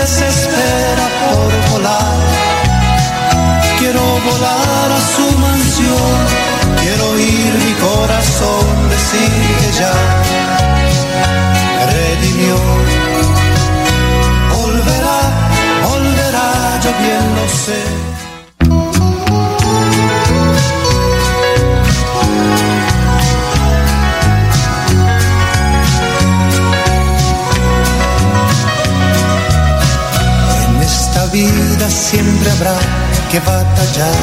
desespera por volar. Quiero volar a su mansión, quiero oír mi corazón decir que ya me redimió. Siempre habrá que batallar.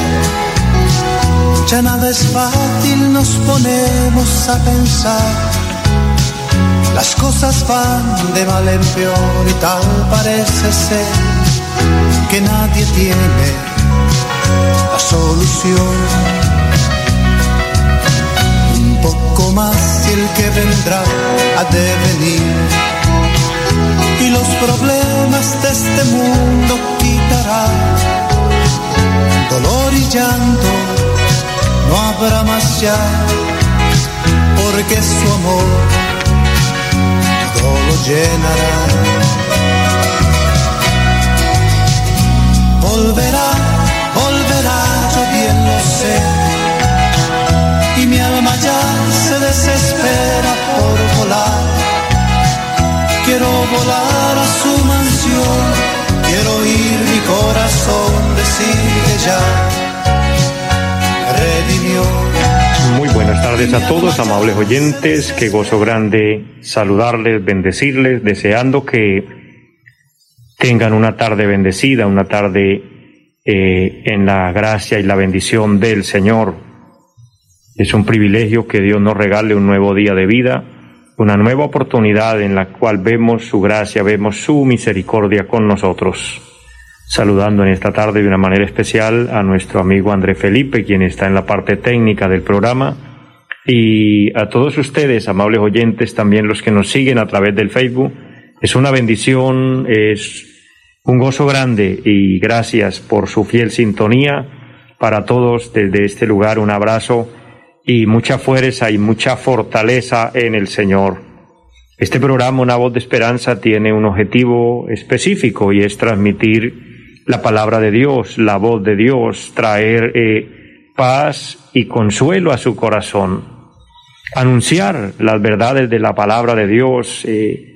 Ya nada es fácil, nos ponemos a pensar. Las cosas van de mal en peor y tal parece ser que nadie tiene la solución. Un poco más y el que vendrá a devenir y los problemas de este mundo Dolor y llanto no habrá más ya, porque su amor todo lo llenará. Volverá, volverá, yo bien lo sé, y mi alma ya se desespera por volar. Quiero volar a su Muy buenas tardes a todos, amables oyentes. Qué gozo grande saludarles, bendecirles, deseando que tengan una tarde bendecida, una tarde eh, en la gracia y la bendición del Señor. Es un privilegio que Dios nos regale un nuevo día de vida una nueva oportunidad en la cual vemos su gracia, vemos su misericordia con nosotros. Saludando en esta tarde de una manera especial a nuestro amigo André Felipe, quien está en la parte técnica del programa, y a todos ustedes, amables oyentes, también los que nos siguen a través del Facebook. Es una bendición, es un gozo grande y gracias por su fiel sintonía. Para todos desde este lugar un abrazo y mucha fuerza y mucha fortaleza en el Señor. Este programa, Una voz de esperanza, tiene un objetivo específico y es transmitir la palabra de Dios, la voz de Dios, traer eh, paz y consuelo a su corazón, anunciar las verdades de la palabra de Dios. Eh,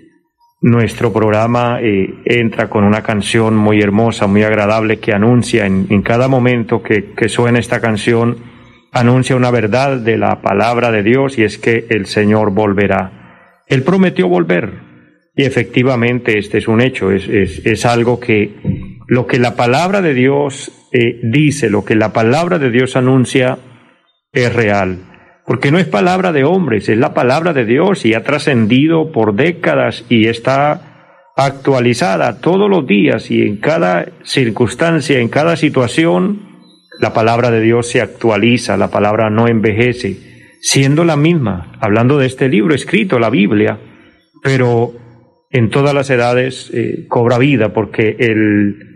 nuestro programa eh, entra con una canción muy hermosa, muy agradable que anuncia en, cada momento que, que suena esta canción anuncia una verdad de la palabra de Dios y es que el Señor volverá. Él prometió volver y efectivamente este es un hecho, es, es, algo que lo que la palabra de Dios eh, dice, lo que la palabra de Dios anuncia es real. Porque no es palabra de hombres, es la palabra de Dios y ha trascendido por décadas y está actualizada todos los días y en cada circunstancia, en cada situación, la palabra de Dios se actualiza, la palabra no envejece, siendo la misma, hablando de este libro escrito, la Biblia, pero en todas las edades eh, cobra vida porque el,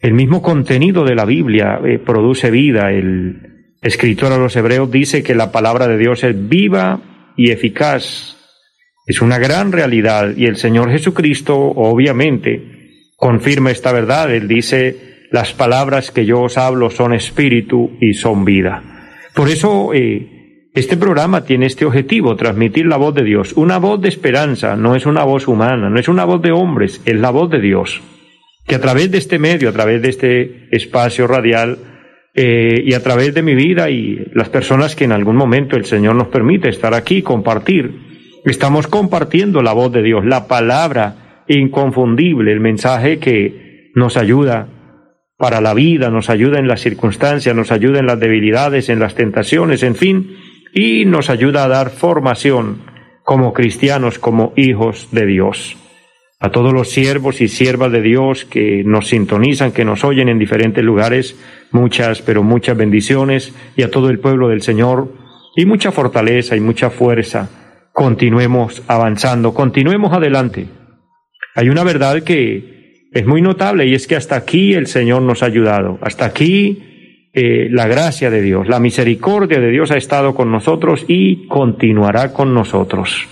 el mismo contenido de la Biblia eh, produce vida. El escritor a los hebreos dice que la palabra de Dios es viva y eficaz. Es una gran realidad y el Señor Jesucristo obviamente confirma esta verdad. Él dice, las palabras que yo os hablo son espíritu y son vida. Por eso eh, este programa tiene este objetivo, transmitir la voz de Dios. Una voz de esperanza, no es una voz humana, no es una voz de hombres, es la voz de Dios. Que a través de este medio, a través de este espacio radial, eh, y a través de mi vida y las personas que en algún momento el Señor nos permite estar aquí, compartir, estamos compartiendo la voz de Dios, la palabra inconfundible, el mensaje que nos ayuda para la vida, nos ayuda en las circunstancias, nos ayuda en las debilidades, en las tentaciones, en fin, y nos ayuda a dar formación como cristianos, como hijos de Dios. A todos los siervos y siervas de Dios que nos sintonizan, que nos oyen en diferentes lugares, muchas, pero muchas bendiciones, y a todo el pueblo del Señor, y mucha fortaleza y mucha fuerza. Continuemos avanzando, continuemos adelante. Hay una verdad que es muy notable y es que hasta aquí el Señor nos ha ayudado, hasta aquí eh, la gracia de Dios, la misericordia de Dios ha estado con nosotros y continuará con nosotros.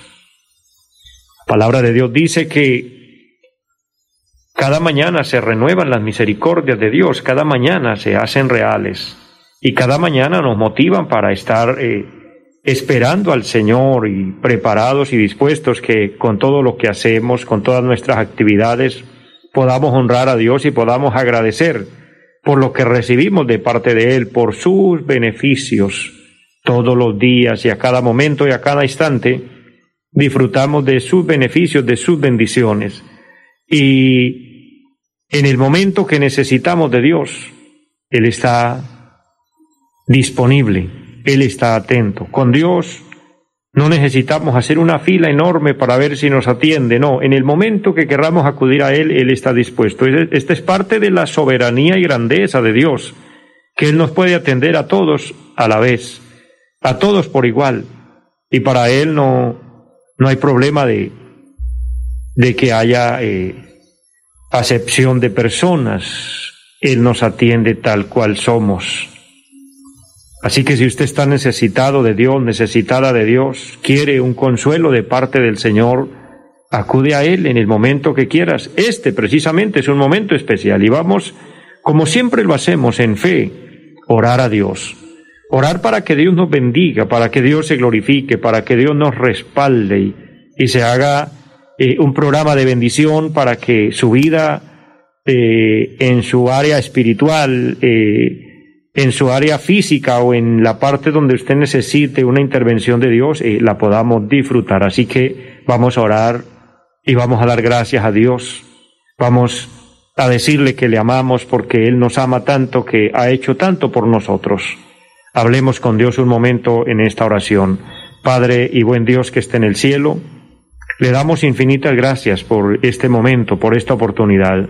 La palabra de Dios dice que cada mañana se renuevan las misericordias de Dios, cada mañana se hacen reales y cada mañana nos motivan para estar eh, esperando al Señor y preparados y dispuestos que con todo lo que hacemos, con todas nuestras actividades, podamos honrar a Dios y podamos agradecer por lo que recibimos de parte de Él, por sus beneficios todos los días y a cada momento y a cada instante, disfrutamos de sus beneficios, de sus bendiciones. Y en el momento que necesitamos de Dios, Él está disponible, Él está atento. Con Dios no necesitamos hacer una fila enorme para ver si nos atiende, no, en el momento que querramos acudir a Él, Él está dispuesto. Esta es parte de la soberanía y grandeza de Dios, que Él nos puede atender a todos a la vez, a todos por igual. Y para Él no, no hay problema de, de que haya... Eh, acepción de personas. Él nos atiende tal cual somos. Así que si usted está necesitado de Dios, necesitada de Dios, quiere un consuelo de parte del Señor, acude a Él en el momento que quieras. Este precisamente es un momento especial y vamos, como siempre lo hacemos en fe, orar a Dios. Orar para que Dios nos bendiga, para que Dios se glorifique, para que Dios nos respalde y, y se haga eh, un programa de bendición para que su vida eh, en su área espiritual, eh, en su área física o en la parte donde usted necesite una intervención de Dios, la podamos disfrutar. Así que vamos a orar y vamos a dar gracias a Dios. Vamos a decirle que le amamos porque Él nos ama tanto, que ha hecho tanto por nosotros. Hablemos con Dios un momento en esta oración. Padre y buen Dios que esté en el cielo, le damos infinitas gracias por este momento, por esta oportunidad,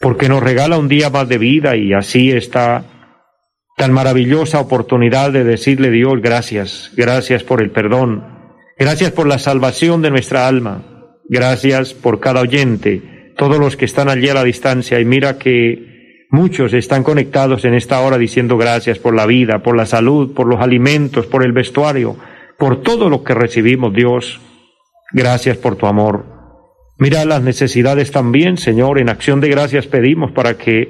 porque nos regala un día más de vida y así está tan maravillosa oportunidad de decirle Dios gracias, gracias por el perdón, gracias por la salvación de nuestra alma, gracias por cada oyente, todos los que están allí a la distancia y mira que muchos están conectados en esta hora diciendo gracias por la vida, por la salud, por los alimentos, por el vestuario, por todo lo que recibimos Dios. Gracias por tu amor. Mira las necesidades también, Señor. En acción de gracias pedimos para que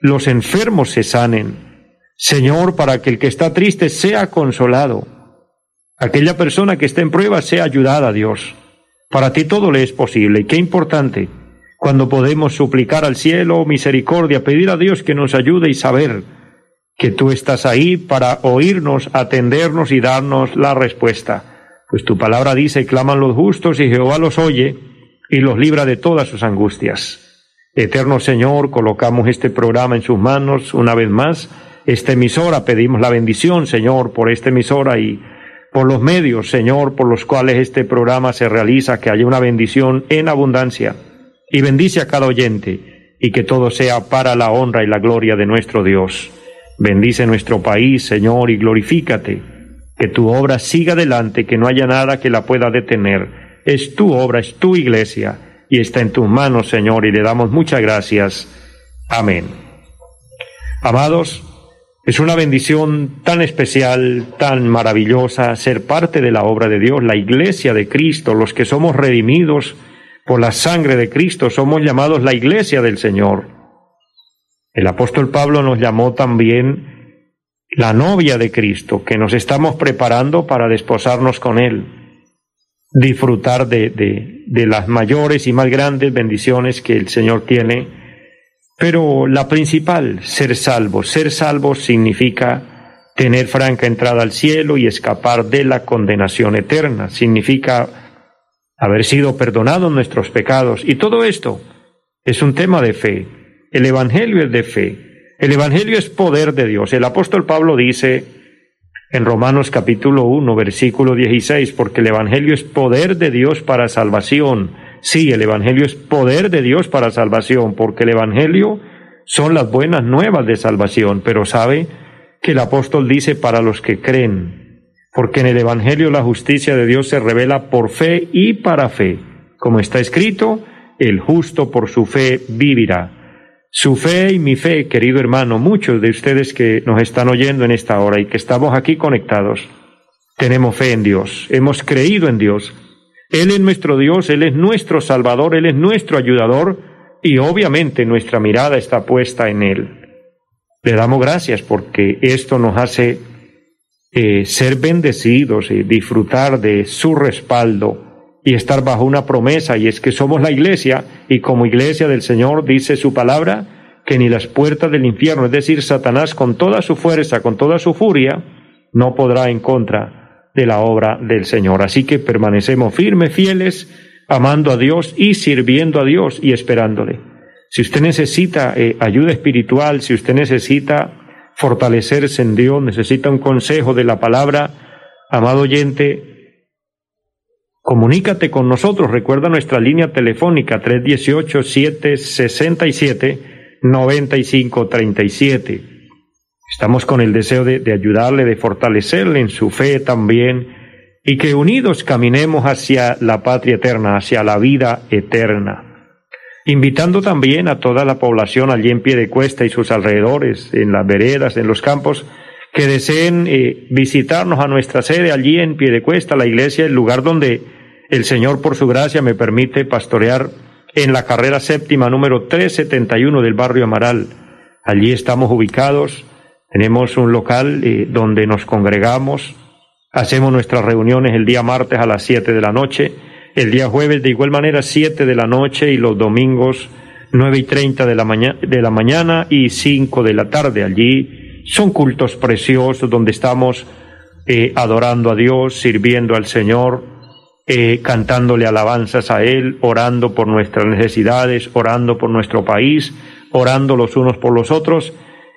los enfermos se sanen. Señor, para que el que está triste sea consolado. Aquella persona que está en prueba sea ayudada, Dios. Para ti todo le es posible. Y qué importante cuando podemos suplicar al cielo misericordia, pedir a Dios que nos ayude y saber que tú estás ahí para oírnos, atendernos y darnos la respuesta. Pues tu palabra dice, claman los justos y Jehová los oye y los libra de todas sus angustias. Eterno Señor, colocamos este programa en sus manos una vez más. Esta emisora, pedimos la bendición, Señor, por esta emisora y por los medios, Señor, por los cuales este programa se realiza, que haya una bendición en abundancia. Y bendice a cada oyente y que todo sea para la honra y la gloria de nuestro Dios. Bendice nuestro país, Señor, y glorifícate que tu obra siga adelante, que no haya nada que la pueda detener. Es tu obra, es tu iglesia, y está en tus manos, Señor, y le damos muchas gracias. Amén. Amados, es una bendición tan especial, tan maravillosa, ser parte de la obra de Dios, la iglesia de Cristo, los que somos redimidos por la sangre de Cristo, somos llamados la iglesia del Señor. El apóstol Pablo nos llamó también la novia de Cristo, que nos estamos preparando para desposarnos con Él, disfrutar de, de, las mayores y más grandes bendiciones que el Señor tiene. Pero la principal, ser salvo. Ser salvo significa tener franca entrada al cielo y escapar de la condenación eterna. Significa haber sido perdonados nuestros pecados. Y todo esto es un tema de fe. El Evangelio es de fe. El Evangelio es poder de Dios. El apóstol Pablo dice, en Romanos capítulo 1, versículo 16, porque el Evangelio es poder de Dios para salvación. Sí, el Evangelio es poder de Dios para salvación, porque el Evangelio son las buenas nuevas de salvación, pero sabe que el apóstol dice para los que creen, porque en el Evangelio la justicia de Dios se revela por fe y para fe. Como está escrito, el justo por su fe vivirá. Su fe y mi fe, querido hermano, muchos de ustedes que nos están oyendo en esta hora y que estamos aquí conectados, tenemos fe en Dios, hemos creído en Dios. Él es nuestro Dios, Él es nuestro Salvador, Él es nuestro ayudador y obviamente nuestra mirada está puesta en Él. Le damos gracias porque esto nos hace eh, ser bendecidos y disfrutar de su respaldo y estar bajo una promesa, y es que somos la iglesia, y como iglesia del Señor dice su palabra, que ni las puertas del infierno, es decir, Satanás con toda su fuerza, con toda su furia, no podrá en contra de la obra del Señor. Así que permanecemos firmes, fieles, amando a Dios y sirviendo a Dios y esperándole. Si usted necesita eh, ayuda espiritual, si usted necesita fortalecerse en Dios, necesita un consejo de la palabra, amado oyente, Comunícate con nosotros, recuerda nuestra línea telefónica 318-767-9537. Estamos con el deseo de, de, ayudarle, de fortalecerle en su fe también, y que unidos caminemos hacia la patria eterna, hacia la vida eterna. Invitando también a toda la población allí en pie de cuesta y sus alrededores, en las veredas, en los campos, que deseen eh, visitarnos a nuestra sede allí en pie de cuesta, la iglesia, el lugar donde el Señor, por su gracia, me permite pastorear en la carrera séptima número 371 del barrio Amaral. Allí estamos ubicados, tenemos un local eh, donde nos congregamos, hacemos nuestras reuniones el día martes a las 7 de la noche, el día jueves de igual manera 7 de la noche y los domingos 9 y 30 de la, de la mañana y 5 de la tarde. Allí son cultos preciosos donde estamos eh, adorando a Dios, sirviendo al Señor, eh, cantándole alabanzas a Él, orando por nuestras necesidades, orando por nuestro país, orando los unos por los otros,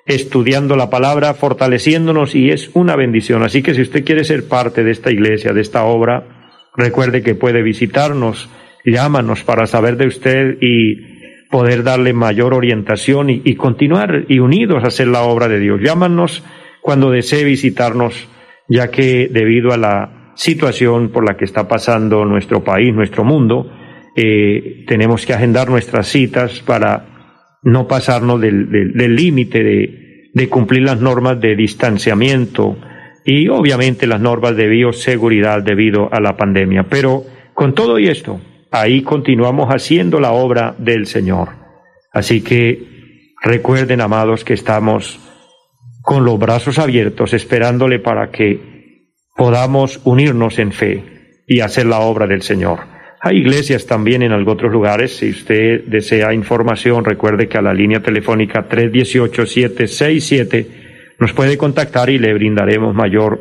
estudiando la palabra, fortaleciéndonos y es una bendición. Así que si usted quiere ser parte de esta iglesia, de esta obra, recuerde que puede visitarnos, llámanos para saber de usted y poder darle mayor orientación y, continuar y unidos a hacer la obra de Dios. Llámanos cuando desee visitarnos, ya que debido a la situación por la que está pasando nuestro país, nuestro mundo, eh, tenemos que agendar nuestras citas para no pasarnos del límite de, de cumplir las normas de distanciamiento y obviamente las normas de bioseguridad debido a la pandemia. Pero con todo y esto, ahí continuamos haciendo la obra del Señor. Así que recuerden, amados, que estamos con los brazos abiertos esperándole para que podamos unirnos en fe y hacer la obra del Señor. Hay iglesias también en otros lugares. Si usted desea información, recuerde que a la línea telefónica 318-767 nos puede contactar y le brindaremos mayor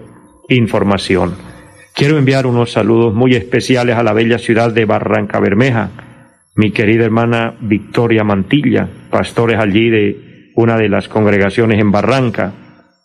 información. Quiero enviar unos saludos muy especiales a la bella ciudad de Barranca Bermeja. Mi querida hermana Victoria Mantilla, pastores allí de una de las congregaciones en Barranca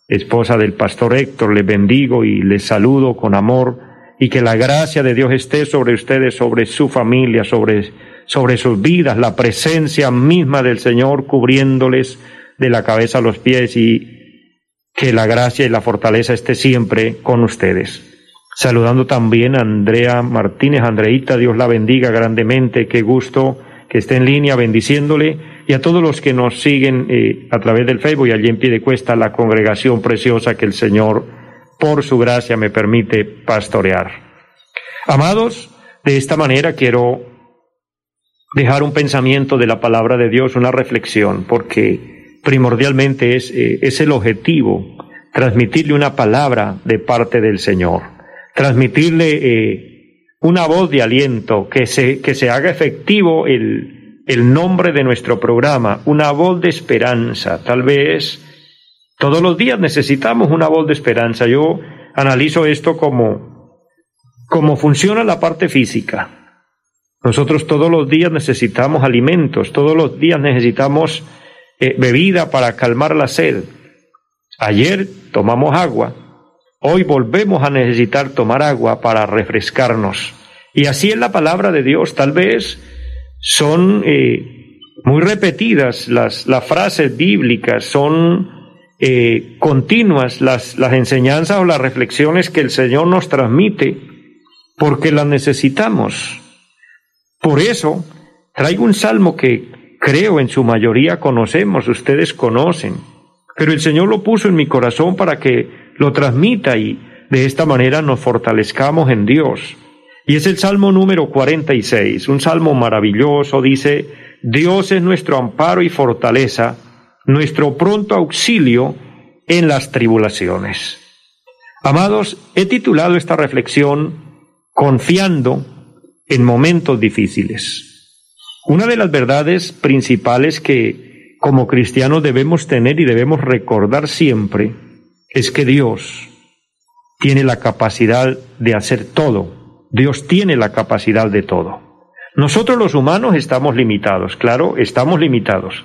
esposa del pastor Héctor, le bendigo y le saludo con amor y que la gracia de Dios esté sobre ustedes, sobre su familia, sobre, sobre sus vidas, la presencia misma del Señor cubriéndoles de la cabeza a los pies y que la gracia y la fortaleza esté siempre con ustedes. Saludando también a Andrea Martínez, Andreita, Dios la bendiga grandemente, qué gusto que esté en línea bendiciéndole. Y a todos los que nos siguen eh, a través del Facebook y allí en pie de cuesta la congregación preciosa que el Señor por su gracia me permite pastorear. Amados, de esta manera quiero dejar un pensamiento de la palabra de Dios, una reflexión, porque primordialmente es, eh, es el objetivo, transmitirle una palabra de parte del Señor, transmitirle eh, una voz de aliento, que se, que se haga efectivo el, el nombre de nuestro programa, una voz de esperanza. Tal vez todos los días necesitamos una voz de esperanza. Yo analizo esto como, como funciona la parte física. Nosotros todos los días necesitamos alimentos, todos los días necesitamos eh, bebida para calmar la sed. Ayer tomamos agua, hoy volvemos a necesitar tomar agua para refrescarnos. Y así es la palabra de Dios. Tal vez son eh, muy repetidas las, las, frases bíblicas, son eh, continuas las, las enseñanzas o las reflexiones que el Señor nos transmite porque las necesitamos. Por eso, traigo un salmo que creo en su mayoría conocemos, ustedes conocen, pero el Señor lo puso en mi corazón para que lo transmita y de esta manera nos fortalezcamos en Dios. Y es el Salmo número 46, un salmo maravilloso, dice, Dios es nuestro amparo y fortaleza, nuestro pronto auxilio en las tribulaciones. Amados, he titulado esta reflexión Confiando en momentos difíciles. Una de las verdades principales que como cristianos debemos tener y debemos recordar siempre es que Dios tiene la capacidad de hacer todo. Dios tiene la capacidad de todo. Nosotros los humanos estamos limitados, claro, estamos limitados.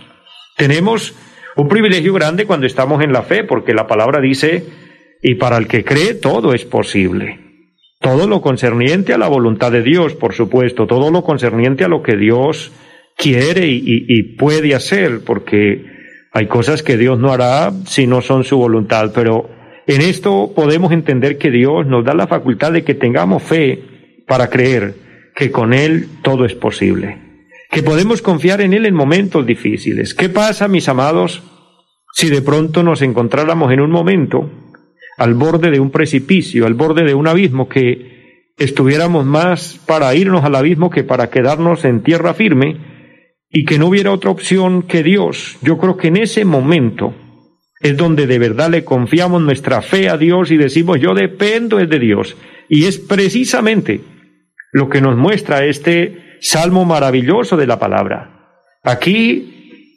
Tenemos un privilegio grande cuando estamos en la fe, porque la palabra dice, y para el que cree todo es posible. Todo lo concerniente a la voluntad de Dios, por supuesto, todo lo concerniente a lo que Dios quiere y, y puede hacer, porque hay cosas que Dios no hará si no son su voluntad, pero en esto podemos entender que Dios nos da la facultad de que tengamos fe para creer que con Él todo es posible, que podemos confiar en Él en momentos difíciles. ¿Qué pasa, mis amados, si de pronto nos encontráramos en un momento al borde de un precipicio, al borde de un abismo, que estuviéramos más para irnos al abismo que para quedarnos en tierra firme? Y que no hubiera otra opción que Dios, yo creo que en ese momento es donde de verdad le confiamos nuestra fe a Dios y decimos yo dependo de Dios. Y es precisamente lo que nos muestra este salmo maravilloso de la palabra. Aquí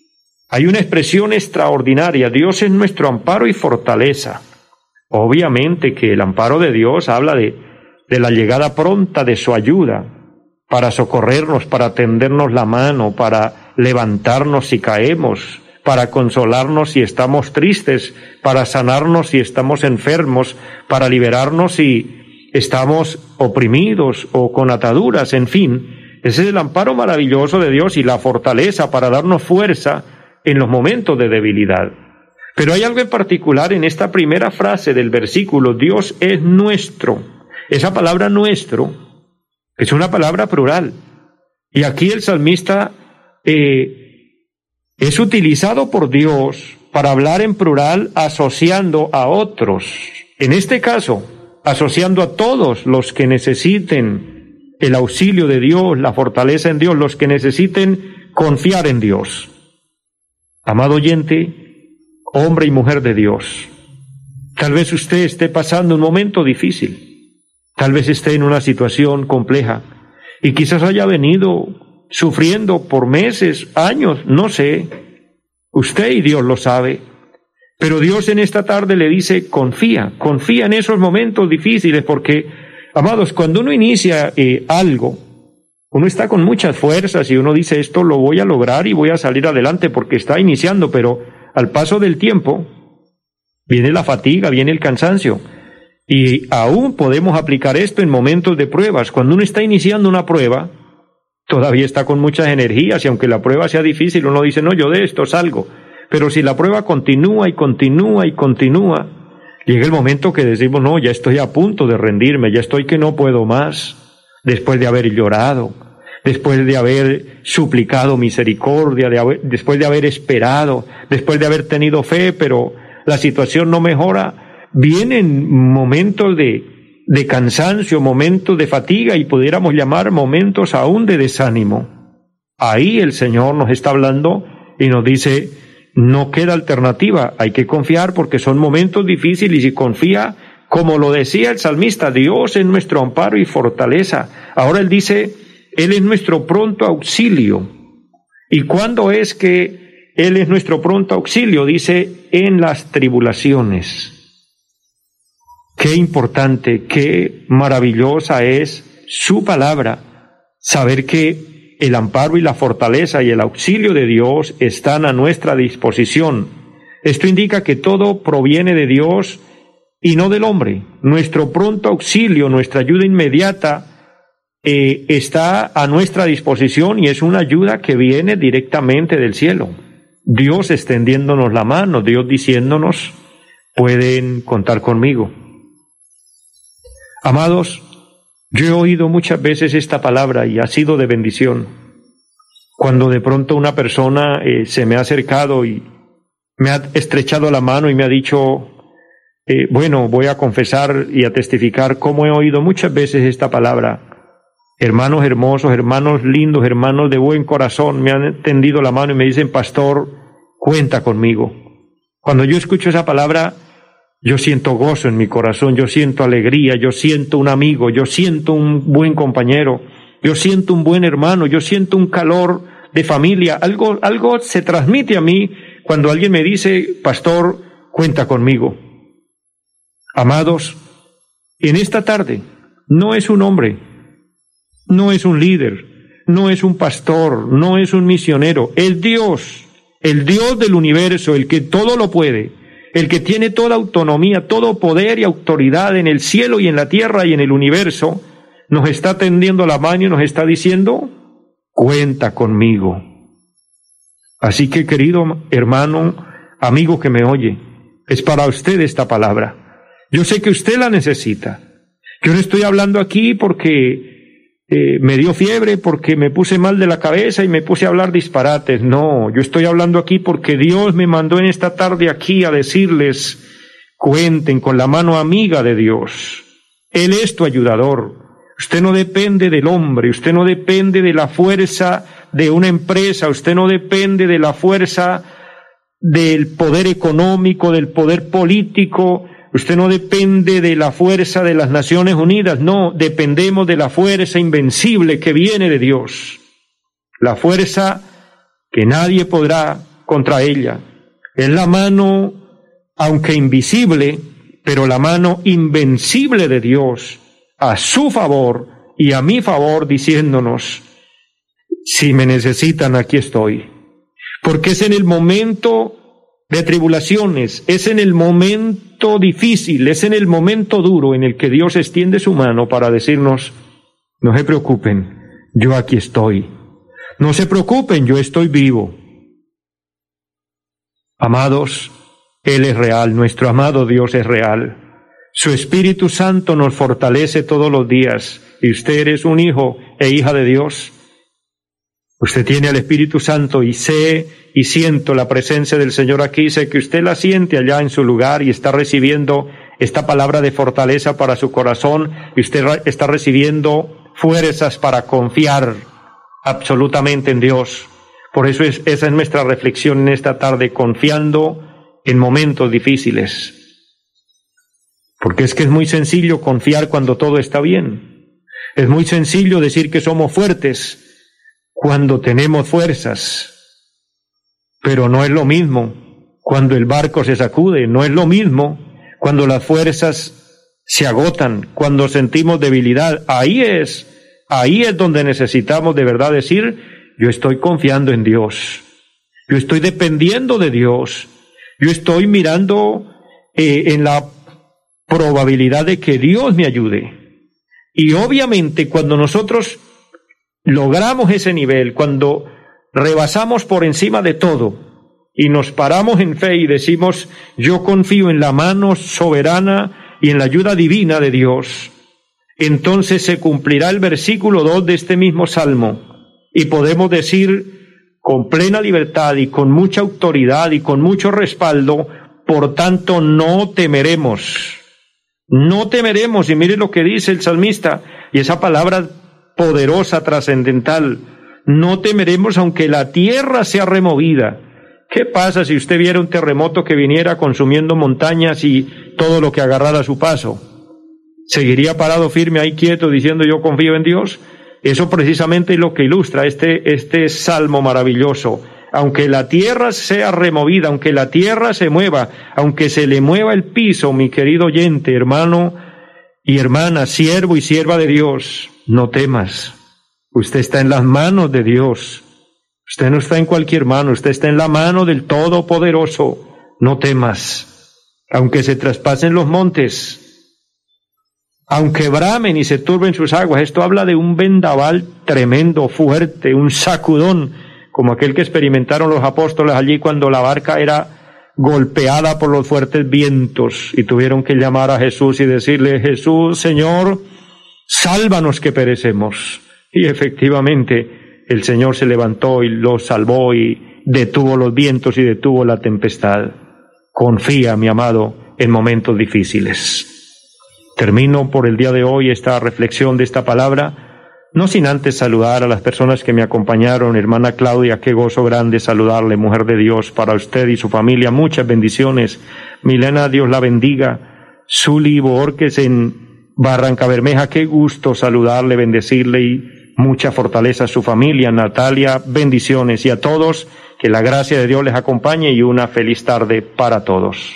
hay una expresión extraordinaria, Dios es nuestro amparo y fortaleza. Obviamente que el amparo de Dios habla de, de la llegada pronta de su ayuda, para socorrernos, para tendernos la mano, para levantarnos si caemos, para consolarnos si estamos tristes, para sanarnos si estamos enfermos, para liberarnos si estamos oprimidos o con ataduras, en fin. Ese es el amparo maravilloso de Dios y la fortaleza para darnos fuerza en los momentos de debilidad. Pero hay algo en particular en esta primera frase del versículo, Dios es nuestro. Esa palabra nuestro es una palabra plural. Y aquí el salmista eh, es utilizado por Dios para hablar en plural asociando a otros. En este caso, asociando a todos los que necesiten el auxilio de Dios, la fortaleza en Dios, los que necesiten confiar en Dios. Amado oyente, hombre y mujer de Dios, tal vez usted esté pasando un momento difícil. Tal vez esté en una situación compleja y quizás haya venido sufriendo por meses, años, no sé. Usted y Dios lo sabe. Pero Dios en esta tarde le dice, confía, confía en esos momentos difíciles porque, amados, cuando uno inicia eh, algo, uno está con muchas fuerzas y uno dice, esto lo voy a lograr y voy a salir adelante porque está iniciando, pero al paso del tiempo viene la fatiga, viene el cansancio. Y aún podemos aplicar esto en momentos de pruebas. Cuando uno está iniciando una prueba, todavía está con muchas energías y aunque la prueba sea difícil, uno dice, no, yo de esto salgo. Pero si la prueba continúa y continúa y continúa, llega el momento que decimos, no, ya estoy a punto de rendirme, ya estoy que no puedo más, después de haber llorado, después de haber suplicado misericordia, de después de haber esperado, después de haber tenido fe, pero la situación no mejora, vienen momentos de, de cansancio, momentos de fatiga y pudiéramos llamar momentos aún de desánimo. Ahí el Señor nos está hablando y nos dice, no queda alternativa, hay que confiar porque son momentos difíciles y confía, como lo decía el salmista, Dios es nuestro amparo y fortaleza. Ahora él dice, Él es nuestro pronto auxilio. ¿Y cuándo es que Él es nuestro pronto auxilio? Dice, en las tribulaciones. Qué importante, qué maravillosa es su palabra, saber que el amparo y la fortaleza y el auxilio de Dios están a nuestra disposición. Esto indica que todo proviene de Dios y no del hombre. Nuestro pronto auxilio, nuestra ayuda inmediata eh, está a nuestra disposición y es una ayuda que viene directamente del cielo. Dios extendiéndonos la mano, Dios diciéndonos, pueden contar conmigo. Amados, yo he oído muchas veces esta palabra y ha sido de bendición. Cuando de pronto una persona eh, se me ha acercado y me ha estrechado la mano y me ha dicho, eh, bueno, voy a confesar y a testificar cómo he oído muchas veces esta palabra. Hermanos hermosos, hermanos lindos, hermanos de buen corazón, me han tendido la mano y me dicen, pastor, cuenta conmigo. Cuando yo escucho esa palabra, yo siento gozo en mi corazón, yo siento alegría, yo siento un amigo, yo siento un buen compañero, yo siento un buen hermano, yo siento un calor de familia. Algo, algo se transmite a mí cuando alguien me dice, pastor, cuenta conmigo. Amados, en esta tarde no es un hombre, no es un líder, no es un pastor, no es un misionero, el Dios, el Dios del universo, el que todo lo puede, el que tiene toda autonomía, todo poder y autoridad en el cielo y en la tierra y en el universo, nos está tendiendo la mano y nos está diciendo, cuenta conmigo. Así que querido hermano, amigo que me oye, es para usted esta palabra. Yo sé que usted la necesita. Yo no estoy hablando aquí porque eh, me dio fiebre porque me puse mal de la cabeza y me puse a hablar disparates. No, yo estoy hablando aquí porque Dios me mandó en esta tarde aquí a decirles, cuenten con la mano amiga de Dios. Él es tu ayudador. Usted no depende del hombre, usted no depende de la fuerza de una empresa, usted no depende de la fuerza del poder económico, del poder político, Usted no depende de la fuerza de las Naciones Unidas, no, dependemos de la fuerza invencible que viene de Dios. La fuerza que nadie podrá contra ella. Es la mano, aunque invisible, pero la mano invencible de Dios a su favor y a mi favor, diciéndonos, si me necesitan, aquí estoy. Porque es en el momento de tribulaciones, es en el momento difícil, es en el momento duro en el que Dios extiende su mano para decirnos, no se preocupen, yo aquí estoy. No se preocupen, yo estoy vivo. Amados, Él es real, nuestro amado Dios es real. Su Espíritu Santo nos fortalece todos los días y usted es un hijo e hija de Dios. Usted tiene al Espíritu Santo y sé y siento la presencia del Señor aquí, sé que usted la siente allá en su lugar y está recibiendo esta palabra de fortaleza para su corazón y usted está recibiendo fuerzas para confiar absolutamente en Dios. Por eso es, esa es nuestra reflexión en esta tarde, confiando en momentos difíciles. Porque es que es muy sencillo confiar cuando todo está bien. Es muy sencillo decir que somos fuertes cuando tenemos fuerzas. Pero no es lo mismo cuando el barco se sacude, no es lo mismo cuando las fuerzas se agotan, cuando sentimos debilidad. Ahí es, ahí es donde necesitamos de verdad decir, yo estoy confiando en Dios, yo estoy dependiendo de Dios, yo estoy mirando eh, en la probabilidad de que Dios me ayude. Y obviamente cuando nosotros logramos ese nivel, cuando rebasamos por encima de todo y nos paramos en fe y decimos, yo confío en la mano soberana y en la ayuda divina de Dios, entonces se cumplirá el versículo 2 de este mismo salmo y podemos decir con plena libertad y con mucha autoridad y con mucho respaldo, por tanto no temeremos. No temeremos, y mire lo que dice el salmista, y esa palabra poderosa, trascendental. No temeremos aunque la tierra sea removida. ¿Qué pasa si usted viera un terremoto que viniera consumiendo montañas y todo lo que agarrara a su paso? ¿Seguiría parado firme ahí quieto diciendo yo confío en Dios? Eso precisamente es lo que ilustra este, este salmo maravilloso. Aunque la tierra sea removida, aunque la tierra se mueva, aunque se le mueva el piso, mi querido oyente, hermano y hermana, siervo y sierva de Dios, no temas. Usted está en las manos de Dios. Usted no está en cualquier mano, usted está en la mano del Todopoderoso. No temas. aunque se traspasen los montes, aunque bramen y se turben sus aguas. Esto habla de un vendaval tremendo, fuerte, un sacudón, como aquel que experimentaron los apóstoles allí cuando la barca era golpeada por los fuertes vientos y tuvieron que llamar a Jesús y decirle, Jesús, Señor, sálvanos que perecemos. Y efectivamente el Señor se levantó y los salvó y detuvo los vientos y detuvo la tempestad. Confía, mi amado, en momentos difíciles. Termino por el día de hoy esta reflexión de esta palabra, no sin antes saludar a las personas que me acompañaron, hermana Claudia, qué gozo grande saludarle, mujer de Dios, para usted y su familia, muchas bendiciones. Milena, Dios la bendiga. Zuli Borges en Barranca Bermeja, qué gusto saludarle, bendecirle y mucha fortaleza a su familia. Natalia, bendiciones y a todos, que la gracia de Dios les acompañe y una feliz tarde para todos.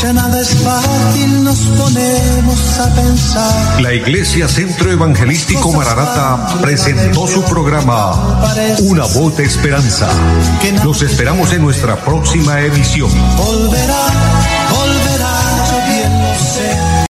Ya nada es fácil, nos ponemos a pensar. La Iglesia Centro Evangelístico Mararata presentó su programa Una voz de esperanza. Los esperamos en nuestra próxima emisión. Volverá